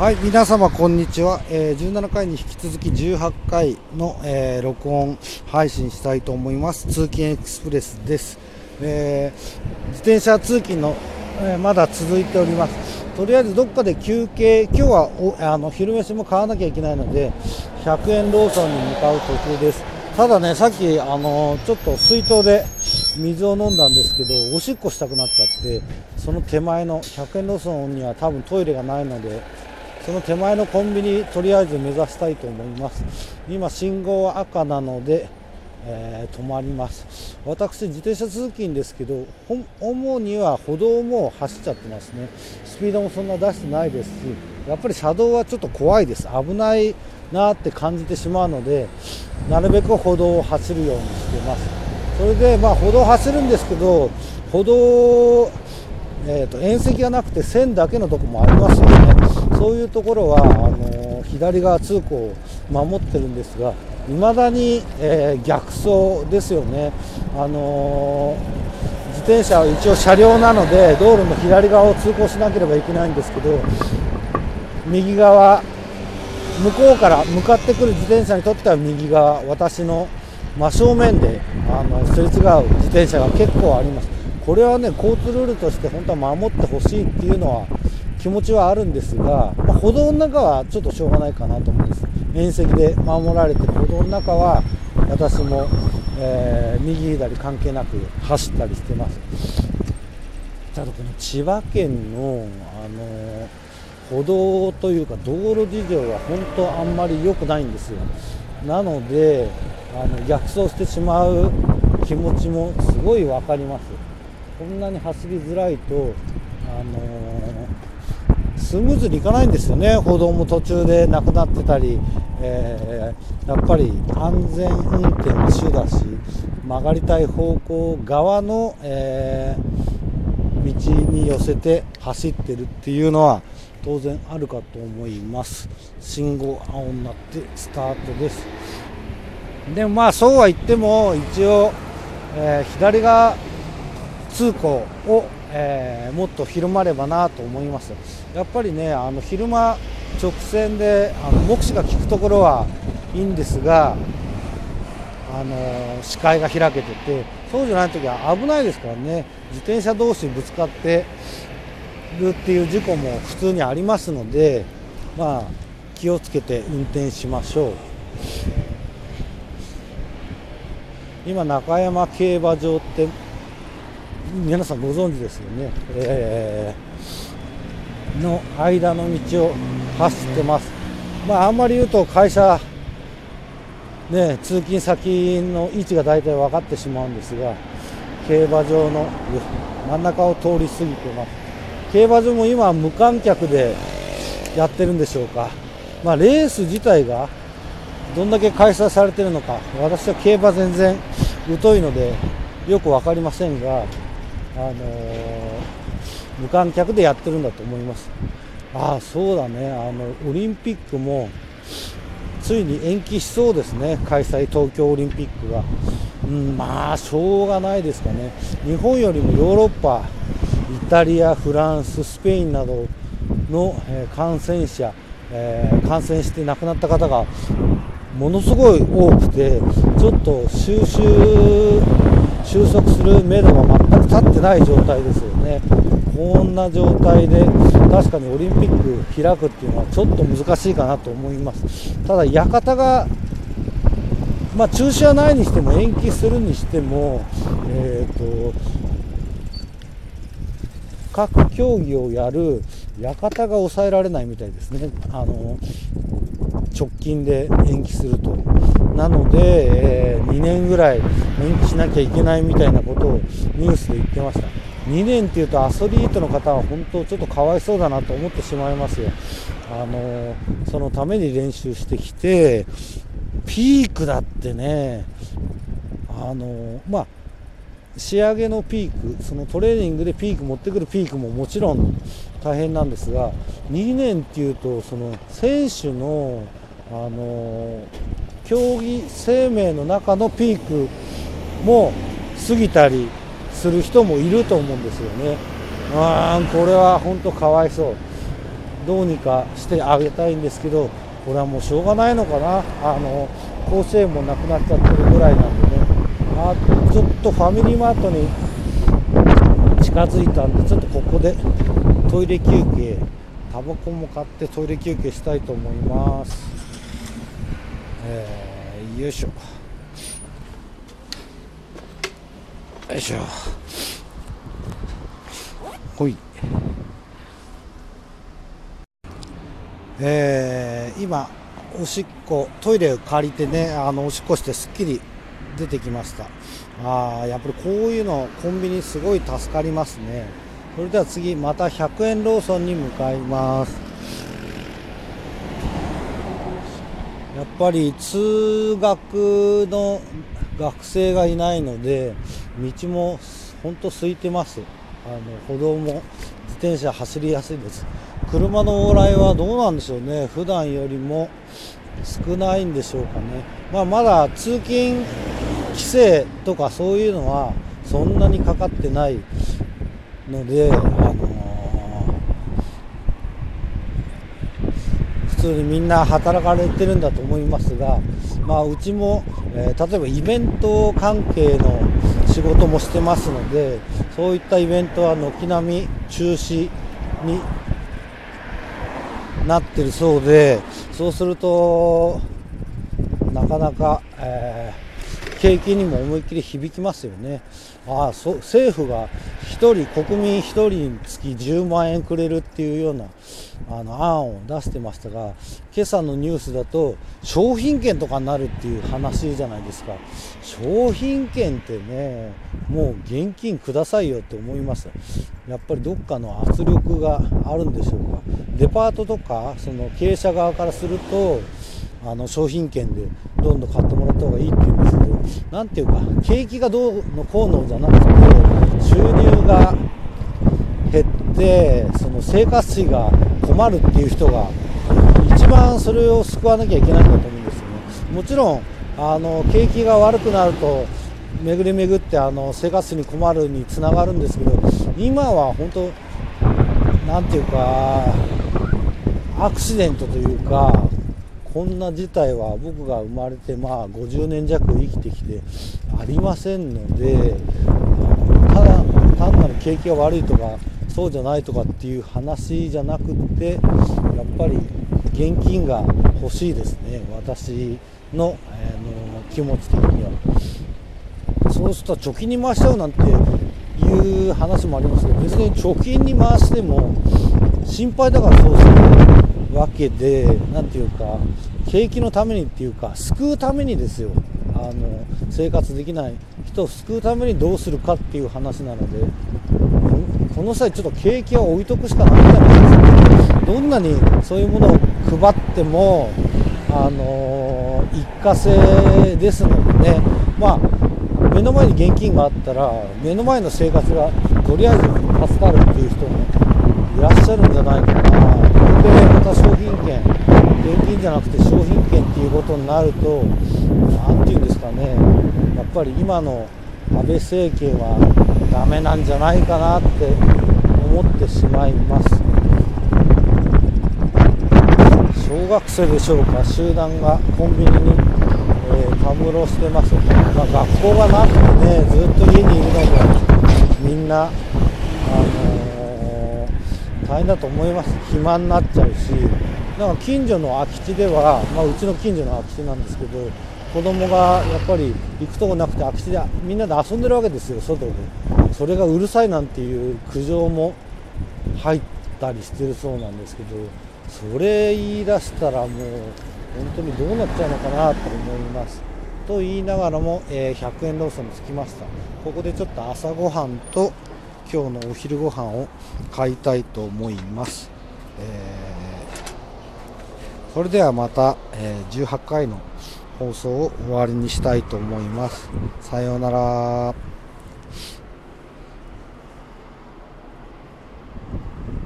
はい皆様こんにちは、えー、17回に引き続き18回の、えー、録音配信したいと思います。通勤エクスプレスです、えー、自転車通勤の、えまだ続いております。とりあえずどっかで休憩今日はおあの昼飯も買わなきゃいけないので100円ローソンに向かう途中です。ただねさっきあのちょっと水筒で水を飲んだんですけどおしっこしたくなっちゃってその手前の100円ローソンには多分トイレがないのでその手前のコンビニとりあえず目指したいと思います。今信号は赤なので、えー、止まります。私自転車通勤ですけど主には歩道も走っちゃってますね。スピードもそんな出してないですしやっぱり車道はちょっと怖いです。危ないなって感じてしまうのでなるべく歩道を走るようにしてます。それでまあ歩道走るんですけど歩道えーと、縁石がなくて線だけのとこもありますよね、そういうところはあの左側通行を守ってるんですが、いまだに、えー、逆走ですよね、あのー、自転車は一応車両なので、道路の左側を通行しなければいけないんですけど、右側、向こうから向かってくる自転車にとっては右側、私の真正面であのすれ違う自転車が結構あります。これはね交通ルールとして本当は守ってほしいっていうのは気持ちはあるんですが、まあ、歩道の中はちょっとしょうがないかなと思うんです。縁石で守られてる歩道の中は私も、えー、右左関係なく走ったりしてます。ただこの千葉県の、あの歩道というか道路事情は本当あんまり良くないんですよ。なのであの逆走してしまう気持ちもすごい分かります。こんなに走りづらいと、あのー、スムーズにいかないんですよね、歩道も途中でなくなってたり、えー、やっぱり安全運転が主だし、曲がりたい方向側の、えー、道に寄せて走ってるっていうのは当然あるかと思います。信号青になってスタートです。でもまあそうは言っても一応、えー、左側通行を、えー、もっと広まればなと思います。やっぱりねあの昼間直線であの目視が効くところはいいんですがあの視界が開けててそうじゃない時は危ないですからね。自転車同士ぶつかってるっていう事故も普通にありますのでまあ気をつけて運転しましょう。今中山競馬場って皆さんご存知ですよね、えー、の間の道を走ってます。まあ、あんまり言うと会社、ね、通勤先の位置が大体分かってしまうんですが、競馬場の真ん中を通り過ぎてます。競馬場も今無観客でやってるんでしょうか。まあ、レース自体がどんだけ開催されてるのか、私は競馬全然疎いのでよく分かりませんが、あの、無観客でやってるんだと思います。ああ、そうだね、あのオリンピックもついに延期しそうですね、開催、東京オリンピックが。うん、まあ、しょうがないですかね、日本よりもヨーロッパ、イタリア、フランス、スペインなどの、え、感染者、えー、感染して亡くなった方がものすごい多くて、ちょっと収集収束する目処が全く立ってない状態ですよね。こんな状態で確かにオリンピック開くっていうのはちょっと難しいかなと思います。ただ、館がまあ、中止はないにしても延期するにしても、えーと、各競技をやる館が抑えられないみたいですね、あの直近で延期すると。なので、えー、2年ぐらい延期しなきゃいけないみたいなことをニュースで言ってました。2年っていうとアスリートの方は本当ちょっとかわいそうだなと思ってしまいますよ。あのそのために練習してきてピークだってねあのまあ仕上げのピークそのトレーニングでピーク持ってくるピークももちろん大変なんですが2年っていうとその選手のあの競技生命の中のピークも過ぎたりする人もいると思うんですよね。あこれは本当かわいそう。どうにかしてあげたいんですけどこれはもうしょうがないのかなあの甲子園もなくなっちゃってるぐらいなんでねあちょっとファミリーマートに近づいたんでちょっとここでトイレ休憩タバコも買ってトイレ休憩したいと思いますえー、よいしょ。よいしょ。ほい。えー、今おしっこトイレを借りてねあのおしっこしてすっきり出てきました。あやっぱりこういうのコンビニすごい助かりますね。それでは次また100円ローソンに向かいます。やっぱり通学の学生がいないので道も本当空いてます。あの歩道も自転車走りやすいです。車の往来はどうなんでしょうね。普段よりも少ないんでしょうかね、まあ、まだ通勤規制とかそういうのはそんなにかかってないので、あのー、普通にみんな働かれてるんだと思いますが、まあ、うちも、えー、例えばイベント関係の仕事もしてますのでそういったイベントは軒並み中止になってるそうでそうするとなかなか、えー、景気にも思いっきり響きますよね。ああそ政府が1人国民1人につき10万円くれるっていうようなあの案を出してましたが今朝のニュースだと商品券とかになるっていう話じゃないですか。商品券ってねもう現金くださいよって思います。やっぱりどっかの圧力があるんでしょうか。デパートとかその経営者側からするとあの商品券でどんどん買ってもらった方がいいって言うんですけど何ていうか景気がどうのこうのじゃなくて収入が減ってその生活費が困るっていう人が一番それを救わなきゃいけないんだと思うんですよね。もちろんあの景気が悪くなると巡り巡ってあの生活費に困るにつながるんですけど今は本当何ていうかアクシデントというかこんな事態は僕が生まれてまあ50年弱生きてきてありませんので単なる景気が悪いとかそうじゃないとかっていう話じゃなくってやっぱり現金が欲しいですね。私の,、えの気持ち的には。そうすると貯金に回しちゃうなんていう話もありますけど別に貯金に回しても心配だからそうするわけで何ていうか景気のためにっていうか救うためにですよ。あの生活できないを救うためにどうするかっていう話なのでこの際ちょっと景気は置いとくしかないんじゃないですか。どんなにそういうものを配ってもあの一過性ですのでね。まあ目の前に現金があったら目の前の生活がとりあえず助かるっていう人もいらっしゃるんじゃないかな。でまた商品券現金じゃなくて商品券っていうことになると何て言うんですかね。やっぱり今の安倍政権はダメなんじゃないかなって思ってしまいます。小学生でしょうか集団がコンビニに、えー、たむろしてます、まあ、学校がなくてねずっと家にいるのでみんなあのー大変だと思います。暇になっちゃうし。だか近所の空き地では、まあ、うちの近所の空き地なんですけど子供がやっぱり行くとこなくて空き地でみんなで遊んでるわけですよ外で。それがうるさいなんていう苦情も入ったりしてるそうなんですけどそれ言い出したらもう本当にどうなっちゃうのかなと思います。と言いながらも、えー、100円ローソンに着きました。ここでちょっと朝ごはんと今日のお昼ご飯を買いたいと思います、えー、それではまた、え、18回の放送を終わりにしたいと思います。さようなら。